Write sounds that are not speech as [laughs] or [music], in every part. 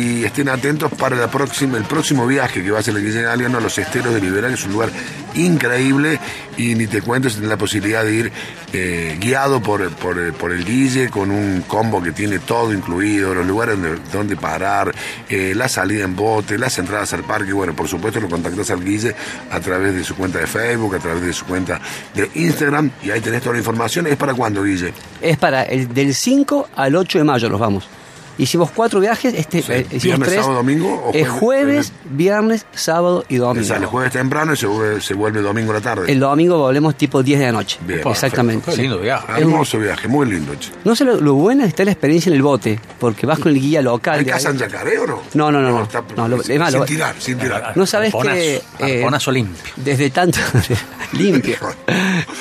y estén atentos para la próxima, el próximo viaje que va a ser el Guille Galeano a los esteros de Liberal, que es un lugar increíble y ni te cuento si tenés la posibilidad de ir eh, guiado por, por, el Guille con un combo que tiene todo incluido, los lugares donde, parar, eh, la salida en bote, las entradas al parque, bueno, por supuesto lo contactas al Guille a través de su cuenta de Facebook, a través de su cuenta de Instagram y ahí tenés toda la información. ¿Es para cuándo, Guille? Es para el del 5 al 8 de mayo los vamos. Hicimos cuatro viajes, este, Sí. eh, hicimos ¿Viernes, tres. sábado, domingo o Eh, jueves? jueves, viernes, sábado y domingo. Sale jueves temprano y se vuelve, se vuelve domingo a la tarde. El domingo volvemos tipo 10 de la noche. Bien, Exactamente. Qué sí. lindo viaje. Hermoso viaje, muy lindo. che. No sé lo, lo buena está la experiencia en el bote, porque vas con el guía local. ¿Hay de casa en Yacaré o no? No, no, no, no. está- No, lo- sin, lo- tirar, sin tirar. No sabes Arponazo, que. eh, arponazo limpio. Desde tanto. [laughs] limpio.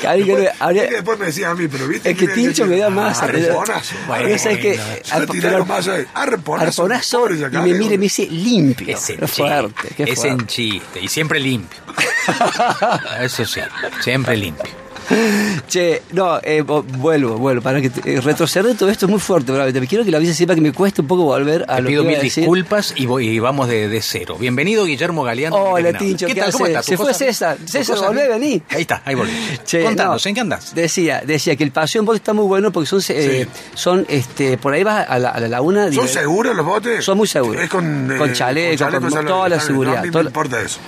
Que alguien que Después, no- habría- es que después me decía a mí, pero viste. Es que Tincho me da más. Arponazo. Bueno, sabes que. Más ahí. Arponazo. Arponazo, pobre y me mira y me dice limpio. Es en fuerte, qué. Es en chiste. Y siempre limpio. [laughs] Eso sí, siempre limpio. Che, no, eh, vo- vuelvo, vuelvo, para que te- eh, retroceder todo esto es muy fuerte, bravo. Te quiero que la audiencia sepa que me cuesta un poco volver a Te lo pido que mil decir. disculpas y, voy- y vamos de, de cero. Bienvenido, Guillermo Galeano. Hola. Tincho, ¿Qué ¿qué tal? ¿Cómo estás? Se fue César. César, volvé, vení. Ahí está, ahí volví. Che, Contanos, no, ¿en qué andás? Decía, decía que el paseo en bote está muy bueno porque son, eh, son este, por ahí vas a la, a la laguna. ¿Son seguros los botes? Son muy seguros. Es con, Con eh, chaleco, con toda la seguridad, No, me importa eso.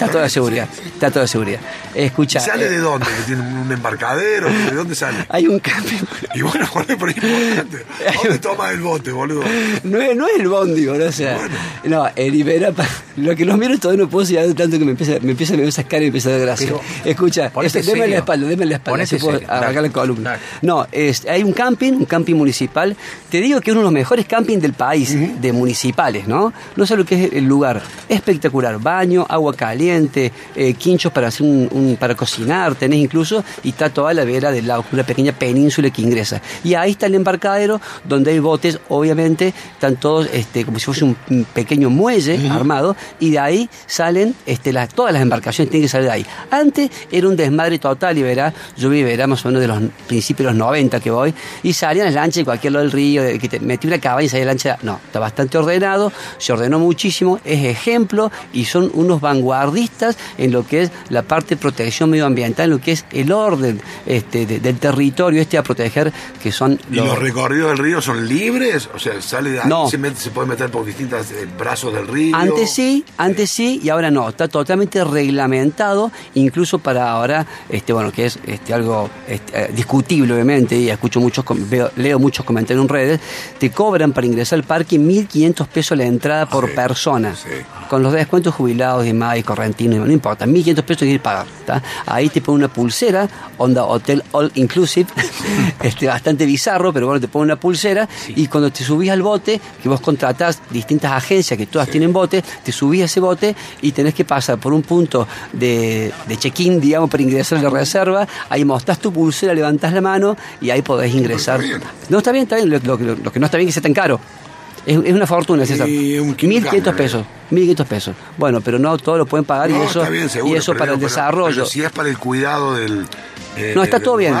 Está toda seguridad. Está toda la seguridad. Escucha. ¿Y sale eh, de dónde? ¿Que tiene un embarcadero? ¿De dónde sale? Hay un camping. Y bueno, [laughs] ¿cuál es por importante? ¿Dónde toma el bote, boludo? No es, no es el bondi, boludo, o sea, no, el Iberapa, lo que los miro todavía no puedo seguir tanto que me empieza, me empieza a ver esa cara y me empieza a dar gracia. Pero, Escucha, este, deme la espalda, deme la espalda, así puedo serio, arrancar dale, la columna. dale. No, es, hay un camping, un camping municipal, te digo que es uno de los mejores campings del país, de municipales, ¿no? No sé lo que es el lugar, espectacular, baño, agua caliente, eh, quinchos para hacer un, un- para cocinar, tenés incluso, y está toda la vera del lago, una pequeña península que ingresa. Y ahí está el embarcadero, donde hay botes, obviamente, están todos este, como si fuese un, un pequeño muelle armado, y de ahí salen este, las, todas las embarcaciones tienen que salir de ahí. Antes era un desmadre total, y verá, yo vi verá más o menos de los principios de los 90 que voy, y salían las lanchas de cualquier lado del río, de que te metí una cabaña y salía la lancha. No, está bastante ordenado, se ordenó muchísimo, es ejemplo, y son unos vanguardistas en lo que es la parte de protección medioambiental, en lo que es el orden este, de- del territorio este a proteger, que son ¿Y los recorridos del río son libres? O sea, sale de ahí, No. se, mete- se puede meter por distintos brazos del río. Antes sí, antes sí y ahora no. Está totalmente reglamentado, incluso para ahora, este, bueno, que es este, algo este, eh, discutible, obviamente, y escucho muchos, veo- leo muchos comentarios en redes, te cobran para ingresar al parque 1.500 pesos la entrada por Sí, persona. sí. Con los descuentos jubilados y más y correntinos, no importa, 1.500 pesos hay que pagar. ¿tá? Ahí te ponen una pulsera, onda hotel all inclusive, [laughs] este, bastante bizarro, pero bueno, te ponen una pulsera y cuando te subís al bote, que vos contratás distintas agencias que todas tienen bote, te subís a ese bote y tenés que pasar por un punto de, de check-in, digamos, para ingresar a la reserva, ahí mostrás tu pulsera, levantás la mano y ahí podés ingresar. está. No está bien, está bien, lo, lo- lo que no está bien es que sea tan caro. Es, es una fortuna, César. Un kilo 1.500 cambio, pesos. 1.500 pesos. Bueno, pero no todos lo pueden pagar y eso, está bien, seguro, y eso para el pero- desarrollo. Pero si es para el cuidado del. eh, no, está del todo bien.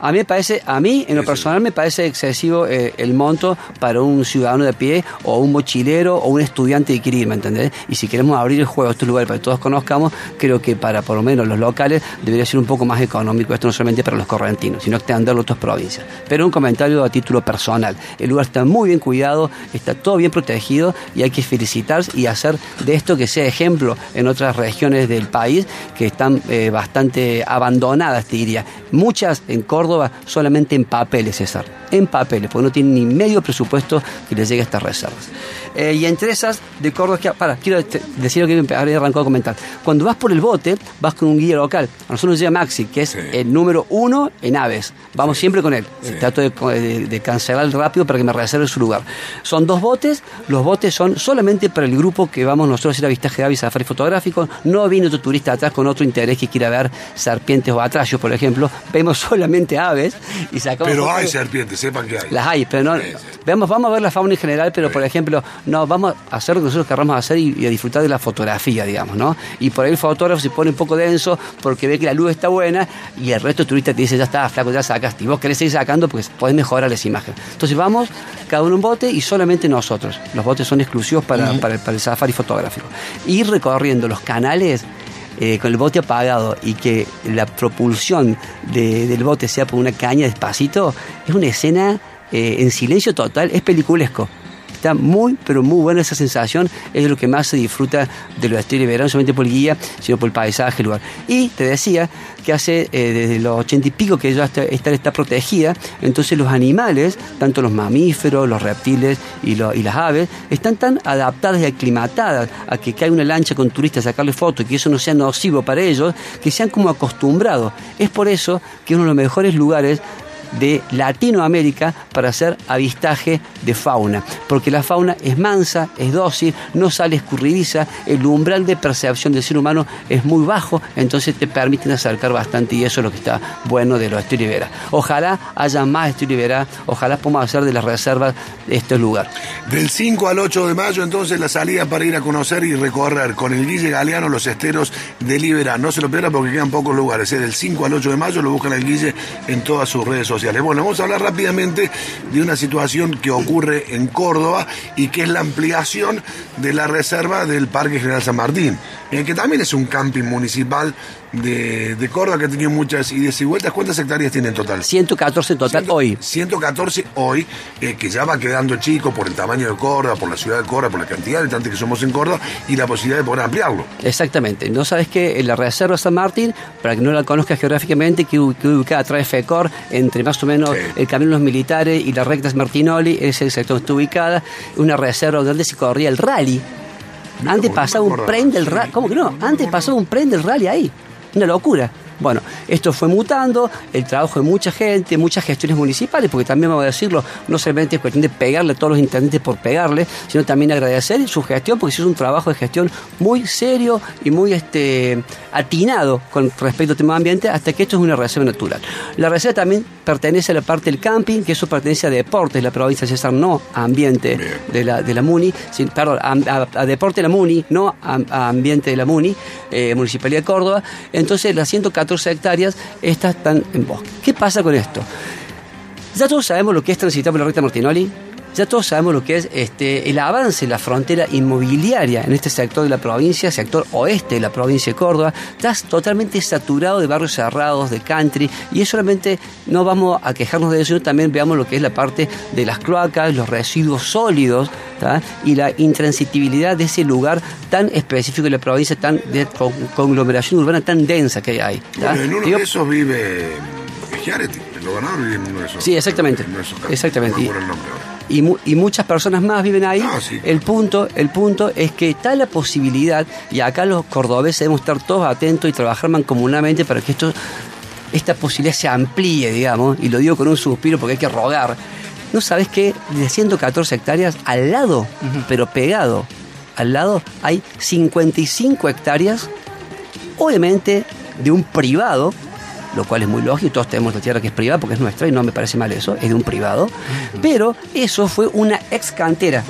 A mí me parece, a mí en lo personal me parece excesivo eh, el monto para un ciudadano de a pie o un mochilero o un estudiante que quiere ir, ¿me entendés? Y si queremos abrir el juego a estos lugares para que todos conozcamos, creo que para por lo menos los locales debería ser un poco más económico esto no solamente para los correntinos, sino extenderlo a otras provincias. Pero un comentario a título personal. El lugar está muy bien cuidado, está todo bien protegido y hay que felicitar y hacer de esto que sea ejemplo en otras regiones del país que están eh, bastante abandonadas, te diría. Muchas en Córdoba solamente en papeles, César. En papeles, porque no tienen ni medio presupuesto que les llegue a estas reservas. Eh, y entre esas de Córdoba, que, para, quiero te- decir lo que me había arrancado a comentar. Cuando vas por el bote, vas con un guía local. A nosotros nos llama Maxi, que es Sí. el número uno en aves. Vamos siempre con él. Trato de, de- de cancelar rápido para que me reserve su lugar. Son dos botes. Los botes son solamente para el grupo que vamos nosotros a hacer avistaje de aves, safari fotográfico. No viene otro turista atrás con otro interés que quiera ver serpientes o atrayos, por ejemplo. Vemos [laughs] solamente aves y sacamos Pero hay de- serpientes, sepan que hay. las hay, pero no. Sí, vamos a ver la fauna en general, pero por ejemplo, no, vamos a hacer lo que nosotros querramos hacer y, y a disfrutar de la fotografía, digamos, ¿no? Y por ahí el fotógrafo se pone un poco denso porque ve que la luz está buena y el resto de turistas te dice, ya está, flaco, ya sacaste. Y vos querés seguir sacando porque podés mejorar esa imagen. Entonces vamos, cada uno en bote y solamente nosotros. Los botes son exclusivos para, para el, para el safari fotográfico. Ir recorriendo los canales eh, con el bote apagado y que la propulsión de- del bote sea por una caña despacito, es una escena eh, en silencio total, es peliculesco. Está muy, pero muy buena esa sensación. Es lo que más se disfruta de los estilos de verano, no solamente por el guía, sino por el paisaje, el lugar. Y te decía que hace eh, desde los ochenta y pico que ya está, esta está protegida. Entonces los animales, tanto los mamíferos, los reptiles y, las aves, están tan adaptadas y aclimatadas a que cae una lancha con turistas a sacarle fotos y que eso no sea nocivo para ellos, que se han como acostumbrado. Es por eso que uno de los mejores lugares de Latinoamérica para hacer avistaje de fauna, porque la fauna es mansa, es dócil, no sale escurridiza, el umbral de percepción del ser humano es muy bajo, entonces te permiten acercar bastante y eso es lo que está bueno de los Estilo Ibera. Ojalá haya más Estilo Ibera, ojalá podamos hacer de las reservas este lugar. Del 5 al 8 de mayo, entonces, la salida para ir a conocer y recorrer con el Guille Galeano los esteros de Libera. No se lo pierdan porque quedan pocos lugares. Es del 5 al 8 de mayo, lo buscan el Guille en todas sus redes sociales. Bueno, vamos a hablar rápidamente de una situación que ocurre en Córdoba y que es la ampliación de la reserva del Parque General San Martín, eh, que también es un camping municipal de, de Córdoba que ha tenido muchas idas y vueltas. ¿Cuántas hectáreas tiene en total? 114 en total hoy. 114 hoy, eh, que ya va quedando chico por el tamaño de Córdoba, por la ciudad de Córdoba, por la cantidad de habitantes que somos en Córdoba y la posibilidad de poder ampliarlo. Exactamente. No sabes que la Reserva San Martín, para que no la conozcas geográficamente, que u- que ubicada atrás de FECOR, entre más o menos Sí. el Camino de los Militares y las rectas Martinoli, es el sector donde está ubicada, una reserva donde se corría el rally. Antes pasaba un tren del rally. ¿Cómo que no? Antes pasaba un tren del rally ahí. Una locura. Bueno, esto fue mutando, el trabajo de mucha gente, muchas gestiones municipales, porque también vamos a decirlo, no solamente es cuestión de pegarle a todos los intendentes por pegarle, sino también agradecer su gestión, porque se hizo un trabajo de gestión muy serio y muy este, atinado con respecto al tema ambiente, hasta que esto es una reserva natural. La reserva también pertenece a la parte del camping, que eso pertenece a deportes, la provincia de César, no a ambiente Bien. de la, de la MUNI, sin- perdón, a, a- a deporte de la MUNI, no a, a ambiente de la MUNI, eh, Municipalidad de Córdoba. Entonces las 114 hectáreas, estas están en bosque. ¿Qué pasa con esto? Ya todos sabemos lo que es transitar por la recta Martinoli. Ya todos sabemos lo que es este, el avance de la frontera inmobiliaria en este sector de la provincia, sector oeste de la provincia de Córdoba. Estás totalmente saturado de barrios cerrados, de country, y es solamente, no vamos a quejarnos de eso, sino también veamos lo que es la parte de las cloacas, los residuos sólidos, ¿tá? y la intransitibilidad de ese lugar tan específico de la provincia, tan de con- conglomeración urbana tan densa que hay. Bueno, en uno Digo, de esos vive Schiaretti, el gobernador vive en uno de esos. Sí, exactamente. en uno de esos. Exactamente. No y, mu- y muchas personas más viven ahí. Ah, sí. El punto, el punto es que está la posibilidad, y acá los cordobeses debemos estar todos atentos y trabajar mancomunadamente para que esto, esta posibilidad se amplíe, digamos, y lo digo con un suspiro porque hay que rogar. ¿No sabes que de 114 hectáreas al lado, pero pegado, al lado hay 55 hectáreas, obviamente de un privado, lo cual es muy lógico, todos tenemos la tierra que es privada porque es nuestra y no me parece mal eso, es de un privado, pero eso fue una ex cantera,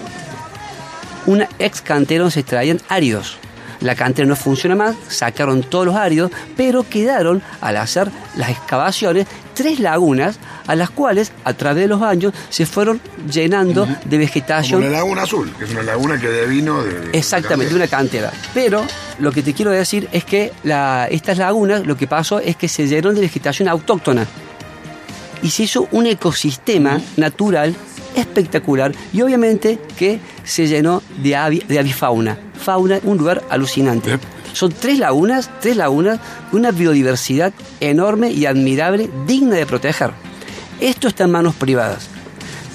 una ex cantera donde se extraían áridos. La cantera no funciona más, sacaron todos los áridos, pero quedaron, al hacer las excavaciones, tres lagunas a las cuales, a través de los años, se fueron llenando de Como vegetación la Laguna Azul, que es una laguna que de. de- Exactamente, de una cantera. Pero lo que te quiero decir es que la- estas lagunas, lo que pasó es que se llenaron de vegetación autóctona. Y se hizo un ecosistema natural espectacular. Y obviamente que se llenó de, avi- de avifauna. Fauna, un lugar alucinante. Yep. Son tres lagunas, tres lagunas, una biodiversidad enorme y admirable, digna de proteger. Esto está en manos privadas.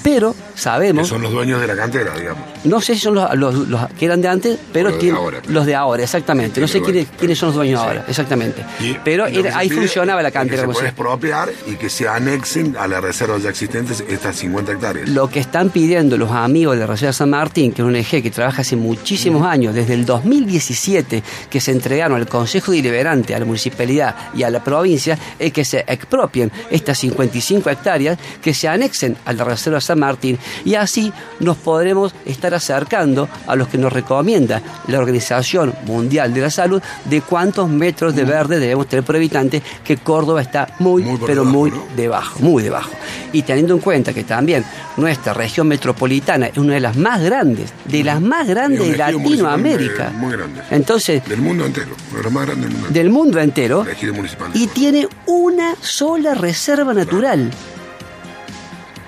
Pero Que sabemos, son los dueños de la cantera, digamos. No sé si son los, los- los que eran de antes, pero Los de ahora. los de ahora, exactamente. No sé quiénes, quiénes son los dueños ahora, exactamente. Y pero que era- ahí funcionaba la que cantera. se puede se- expropiar y que se anexen a las reservas ya existentes estas 50 hectáreas. Lo que están pidiendo los amigos de la Reserva San Martín, que es un eje que trabaja hace muchísimos años, desde el 2017, que se entregaron al Consejo Deliberante, a la municipalidad y a la provincia, es que se expropien estas 55 hectáreas, que se anexen a la Reserva San Martín y así nos podremos estar acercando a los que nos recomienda la Organización Mundial de la Salud de cuántos metros de verde debemos tener por habitante, que Córdoba está muy, Muy pero debajo, muy ¿no? debajo, muy debajo. Y teniendo en cuenta que también nuestra región metropolitana es una de las más grandes, de las más grandes de Latinoamérica. muy grande. Entonces, Del mundo entero, más del mundo. del mundo entero, y tiene una sola reserva natural,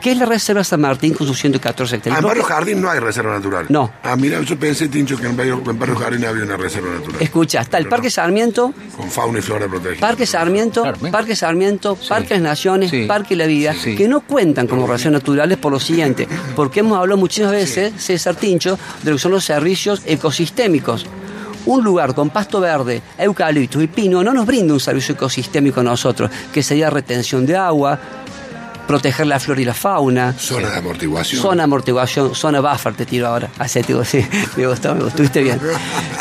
que es la Reserva San Martín con sus 114 Ah, hectáreas. en Barrio Jardín no hay reserva natural. No. Ah, mira, yo pensé, Tincho, que en Barrio, en Barrio Jardín había una reserva natural. Escucha, está el Pero Parque no, Sarmiento, Con fauna y flora protegida. Parque Sarmiento, Sarmiento. Parque Sarmiento, Sí. Parque Las Naciones, Sí. Parque La Vida, Sí. que no cuentan como reservas naturales por lo siguiente, porque hemos hablado muchas veces, César Tincho, de lo que son los servicios ecosistémicos. Un lugar con pasto verde, eucalipto y pino no nos brinda un servicio ecosistémico a nosotros, que sería retención de agua, proteger la flora y la fauna, Zona de amortiguación. Zona amortiguación, zona buffer te tiro ahora. Así te digo, sí, [laughs] me gustó, me gustó, estuviste bien.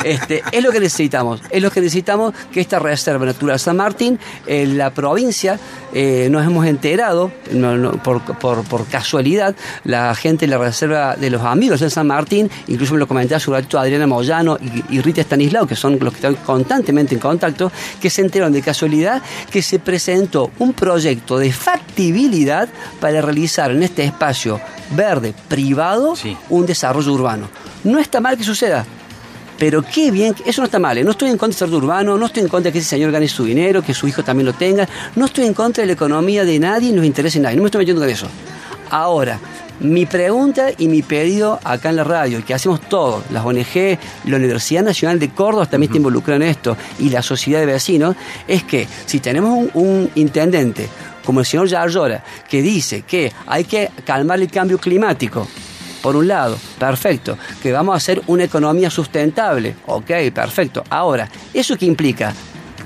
Este, es lo que necesitamos, es lo que necesitamos que esta Reserva Natural San Martín, en la provincia, eh, nos hemos enterado, no, no, por, por- por casualidad, la gente de la Reserva de los Amigos de San Martín, incluso me lo comentaba su ratito Adriana Moyano y, y Rita Stanislao, que son los que están constantemente en contacto, que se enteraron de casualidad que se presentó un proyecto de factibilidad para realizar en este espacio verde privado Sí. un desarrollo urbano. No está mal que suceda. Pero qué bien, eso no está mal, ¿eh? no estoy en contra del desarrollo urbano, no estoy en contra de que ese señor gane su dinero, que su hijo también lo tenga, no estoy en contra de la economía de nadie, intereses de nadie, no me estoy metiendo con eso. Ahora, mi pregunta y mi pedido acá en la radio, que hacemos todos, las ONG, la Universidad Nacional de Córdoba también está involucrada en esto, y la sociedad de vecinos, es que si tenemos un, un intendente como el señor Yarlora, que dice que hay que calmar el cambio climático, por un lado, perfecto, que vamos a hacer una economía sustentable, ok, perfecto. Ahora, ¿eso qué implica?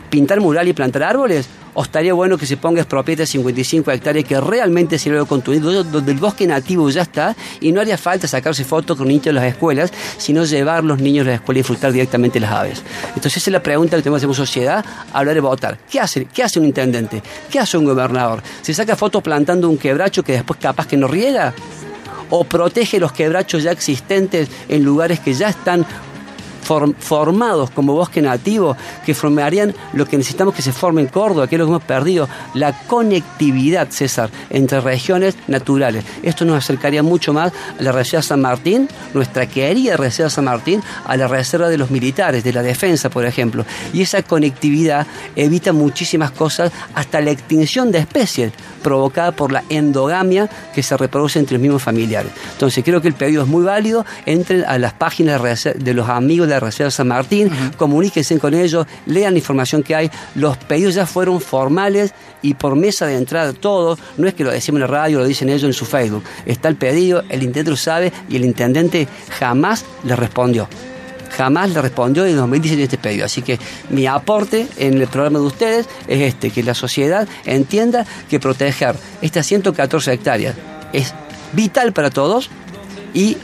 ¿Pintar mural y plantar árboles? ¿O estaría bueno que se ponga expropiete 55 hectáreas que realmente sirve de contenido, donde el bosque nativo ya está y no haría falta sacarse fotos con niños de las escuelas, sino llevar los niños a la escuela y disfrutar directamente las aves? Entonces esa es la pregunta que tenemos como sociedad hablar de votar. ¿Qué hace, ¿Qué hace un intendente? ¿Qué hace un gobernador? ¿Se saca fotos plantando un quebracho que después capaz que no riega? o protege los quebrachos ya existentes en lugares que ya están form- formados como bosque nativo, que formarían lo que necesitamos que se forme en Córdoba, que es lo que hemos perdido, la conectividad, César, entre regiones naturales. Esto nos acercaría mucho más a la Reserva San Martín, nuestra querida Reserva San Martín, a la Reserva de los militares, de la defensa, por ejemplo. Y esa conectividad evita muchísimas cosas, hasta la extinción de especies provocada por la endogamia que se reproduce entre los mismos familiares. Entonces creo que el pedido es muy válido, entren a las páginas de los amigos de la Reserva San Martín, comuníquense con ellos, lean la información que hay, los pedidos ya fueron formales y por mesa de entrada todos, no es que lo decimos en la radio, lo dicen ellos en su Facebook, está el pedido, el intendente lo sabe y el intendente jamás le respondió. Jamás le respondió en 2017 este pedido. Así que mi aporte en el programa de ustedes es este, que la sociedad entienda que proteger estas 114 hectáreas es vital para todos y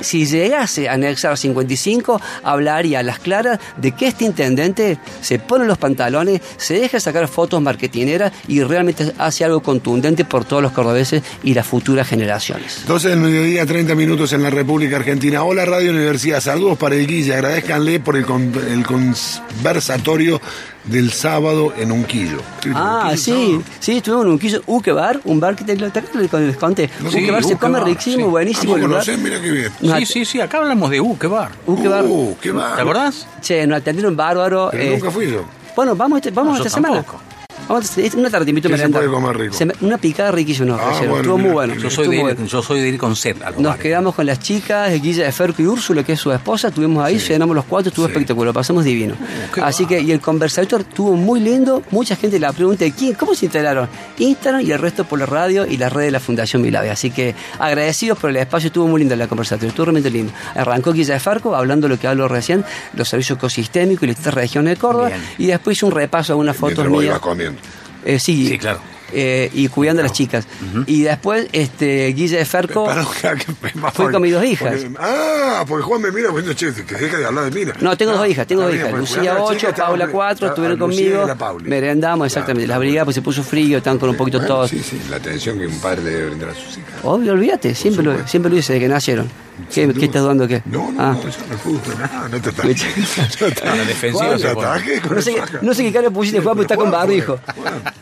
si llegase a anexar 55, hablaría a las claras de que este intendente se pone los pantalones, se deja sacar fotos marketineras y realmente hace algo contundente por todos los cordobeses y las futuras generaciones. 12 del mediodía, 30 minutos en la República Argentina. Hola Radio Universidad, saludos para el Guille, agradezcanle por el, con- el conversatorio del sábado en Unquillo. Ah, Unquillo, sí, sábado. sí, estuvimos en un quiso, Uke Bar, un bar que te, te, te- les conté. No, Uke sí, Bar se Uke come Bar, riquísimo, sí. buenísimo ¿Cómo el lugar. conocés? Mira qué bien. Nos Sí, sí, sí, acá hablamos de U, qué bar. Uke Bar. Uh. ¿Te acordás? Che, nos atendieron bárbaro. Pero eh, nunca fui yo. Bueno, vamos, este- vamos No, esta semana. tampoco. Vamos a- es una tarde te invito a ¿Qué se merendar. puede comer rico? Se me- una picada riquísima nos Ah, bueno, Estuvo muy bueno. Yo soy, estuvo de ir, bueno. yo soy de ir con sed a los Nos bares. quedamos con las chicas, Guilla de Ferco y Úrsula, que es su esposa, estuvimos ahí, cenamos los cuatro, estuvo espectacular, lo pasamos divino. qué Así que, y el conversador estuvo muy lindo, mucha gente la pregunta de quién, cómo se integraron, Instagram y el resto por la radio y la red de la Fundación Milave. Así que agradecidos por el espacio, estuvo muy lindo la conversación, estuvo realmente lindo. Arrancó Guilla de Ferco hablando de lo que hablo recién, los servicios ecosistémicos y las distintas regiones de Córdoba, Bien. y después hizo un repaso a unas fotos mías. Eh, sí, Sí, claro. eh, y cuidando a las chicas. Y después, este, Guilla de Ferco. [laughs] Fui con mis dos hijas. Porque- ah, porque Juan me mira diciendo, che, que deje de hablar de mí. No, tengo dos hijas, tengo dos hijas. porque Lucía cuidando a la 8, chica, estaba- Paula 4, ah, estuvieron Lucía conmigo. Merendamos, exactamente. Claro, la brigada pues se puso frío, estaban con un poquito Bueno, todos. Sí, sí, la atención que un padre debe brindar a sus hijas. Obvio, olvídate, siempre lo, siempre lo hice desde que nacieron. ¿Qué, qué estás dudando qué? No, no, Ah. no, eso no es fútbol, no, no te [laughs] atajes. [laughs] A la defensiva Juan, se con No sé, no sé qué cara pusiste, Juan, porque está con barbijo.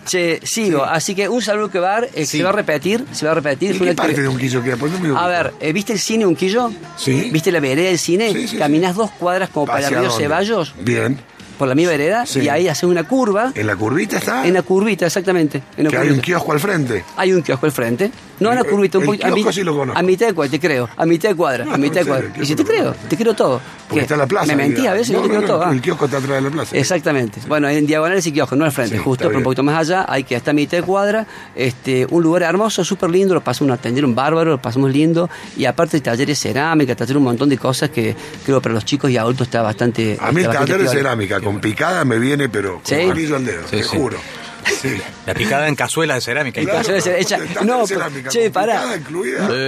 Che, sigo. Así que un saludo que va a dar, eh, Sí. se va a repetir, se va a repetir. ¿Y qué parte de un quillo queda? Pues no me A ver, eh, ¿viste el cine Unquillo? Sí. ¿Viste la vereda del cine? Sí, sí, Caminás dos cuadras como para ¿Hacia Río? Ceballos, Bien. por la misma vereda, Sí. y ahí haces una curva. ¿En la curvita está? En la curvita, exactamente. En la que hay un curvita. kiosco al frente. Hay un kiosco al frente. No El- curvita, un el poquito. A, mi- sí a mitad de cuadra, te creo. A mitad de cuadra, No, a mitad de serio, cuadra. el Y si te creo, te creo todo. Porque ¿Qué? está la plaza. Me mentí a veces, no, yo te creo todo. ah. El kiosco está atrás de la plaza. Exactamente. Bueno, en diagonal ese kiosco, no al frente, Sí, justo, pero un poquito más allá, hay que estar a mitad de cuadra, este, un lugar hermoso, súper lindo, lo pasamos, nos atendieron bárbaro, lo pasamos lindo, y aparte talleres de cerámica, talleres un montón de cosas que creo para los chicos y adultos está bastante. A mí el taller de cerámica con picada me viene, pero con anillo al dedo, Sí, te juro. Sí. La picada en cazuela de cerámica. Claro, Cazuela de hecha- no, de pero- cerámica che, pará.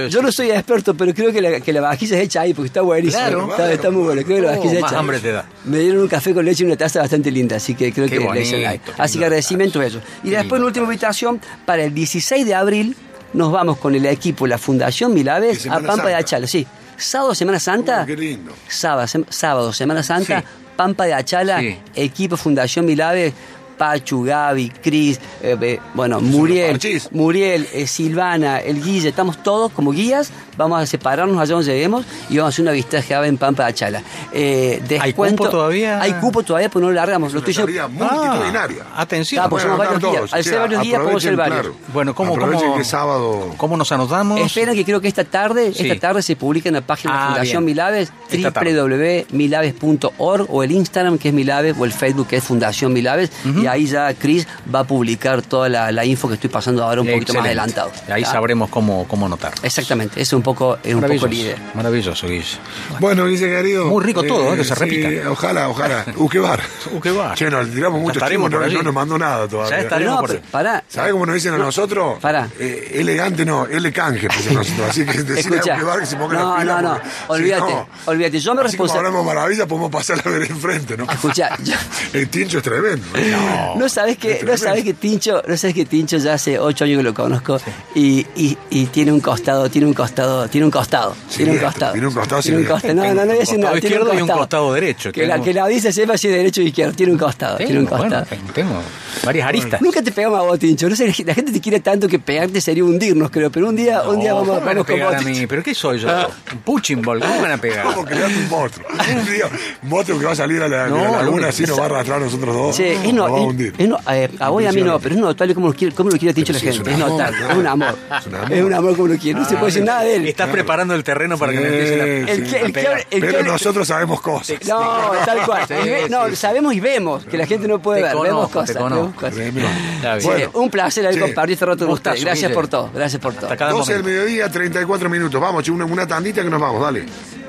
Yo no soy experto, pero creo que la, que la vajilla es hecha ahí, porque está buenísimo. Claro, está, claro. está muy bueno, creo que la Oh, vajilla más hecha. hambre te da. Me dieron un café con leche y una taza bastante linda, así que creo Qué que la hicieron ahí. bonito, Así que agradecimiento a ellos. Y después, en última invitación, para el 16 de abril, nos vamos con el equipo, la Fundación Milaves, a Pampa de. Achala. Sí, sábado, Semana Santa. Oh, qué lindo. Sábado, sem- sábado, Semana Santa, Sí. Pampa de Achala, Sí. equipo Fundación Milave, Pachu, Gaby, Cris, eh, eh, bueno, Muriel. Muriel, eh, Silvana, el Guille, estamos todos como guías, vamos a separarnos allá donde lleguemos y vamos a hacer una visita de en Pampa de Achala. Eh, ¿Hay cupo todavía? Hay cupo todavía, pues no lo largamos. Lo Una estoy salida multitudinaria. Ah, atención. Ah, pues Bueno, varios todos. Al ser varios guías podemos ser varios. claro. Bueno, ¿cómo, cómo, que sábado... ¿cómo nos anotamos? Esperen que creo que esta tarde, Sí. esta tarde se publica en la página de la Ah, Fundación bien. Milaves, www.milaves.org o el Instagram que es Milaves o el Facebook que es Fundación Milaves y ahí ya Cris va a publicar toda la, la info que estoy pasando ahora un poquito más adelantado. Ahí ¿Ah? sabremos cómo, cómo anotar. Exactamente, eso es un poco, es un poco la Maravilloso, Guille. Bueno, dice querido. Muy rico todo, ¿eh? que se sí, repita. Ojalá, ojalá. [laughs] Uquebar. Uquebar. Che, nos tiramos mucho tiempo, no, no nos mandó nada todavía. Ya estaremos No, por pero ahí. pará. ¿Sabes cómo nos dicen a nosotros? Pará. Eh, elegante no, L canje, pues, [laughs] nosotros. Así que decirle Escucha. a Uquebar que se ponga No, las pilas. no, no. porque si Olvídate, no, olvídate. Yo me como responsa- hablamos maravilla, podemos pasar a ver enfrente, ¿no? Escucha, [laughs] yo- El tincho es tremendo. ¿no? No sabes que, no sabes que Tincho, no sabes que Tincho ya hace ocho años que lo conozco y, y, y tiene un costado, tiene un costado, tiene un costado, Sí, tiene un costado. tiene un costado, Tiene un sí, costado. No, no, no voy a decir Un nada. tiene izquierdo y un costado derecho. Que la, Tengo- que la dice sepa si es derecho o izquierdo, tiene un costado, tiene un Tengo, costado. bueno, tengo varias aristas. Nunca te pegamos a vos, Tincho. No sé, la gente te quiere tanto que pegarte sería hundirnos, creo. Pero un día, un día vamos, ¿cómo me van a vos. a mí? ¿Pero qué soy yo? Un punching ball, ¿cómo me van a pegar? ¿Cómo creaste un monstruo? [laughs] Un día, un monstruo que va a salir a la, No, la laguna así nos va a arrastrar a nosotros dos. Che, es, no, va a es- hundir. es no- eh, a vos y a mí no, pero es notable cómo lo quiere, cómo lo quiere Tincho la sí, gente. es un notable, es un amor. Es un amor. Es un amor como lo quiere. No se puede decir nada de él. Estás preparando el terreno para que me empiecen a, Sí, El sí. que, el que, el que Pero abre- nosotros sabemos cosas. No, tal cual. Sí, Ve- no, sí. sabemos y vemos que la gente no puede Te ver. vemos conozco, cosas. te vemos conozco. cosas. Tremendo. Está bien. Sí, Bueno, un placer haber sí. compartido este rato con Gustazo, ustedes. Gracias Guille. por todo. Gracias por todo. Hasta cada 12 del momento. mediodía, 34 minutos. Vamos, che, una, una tandita que nos vamos, dale.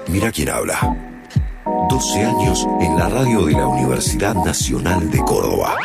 Mira quién habla. 12 años en la radio de la Universidad Nacional de Córdoba.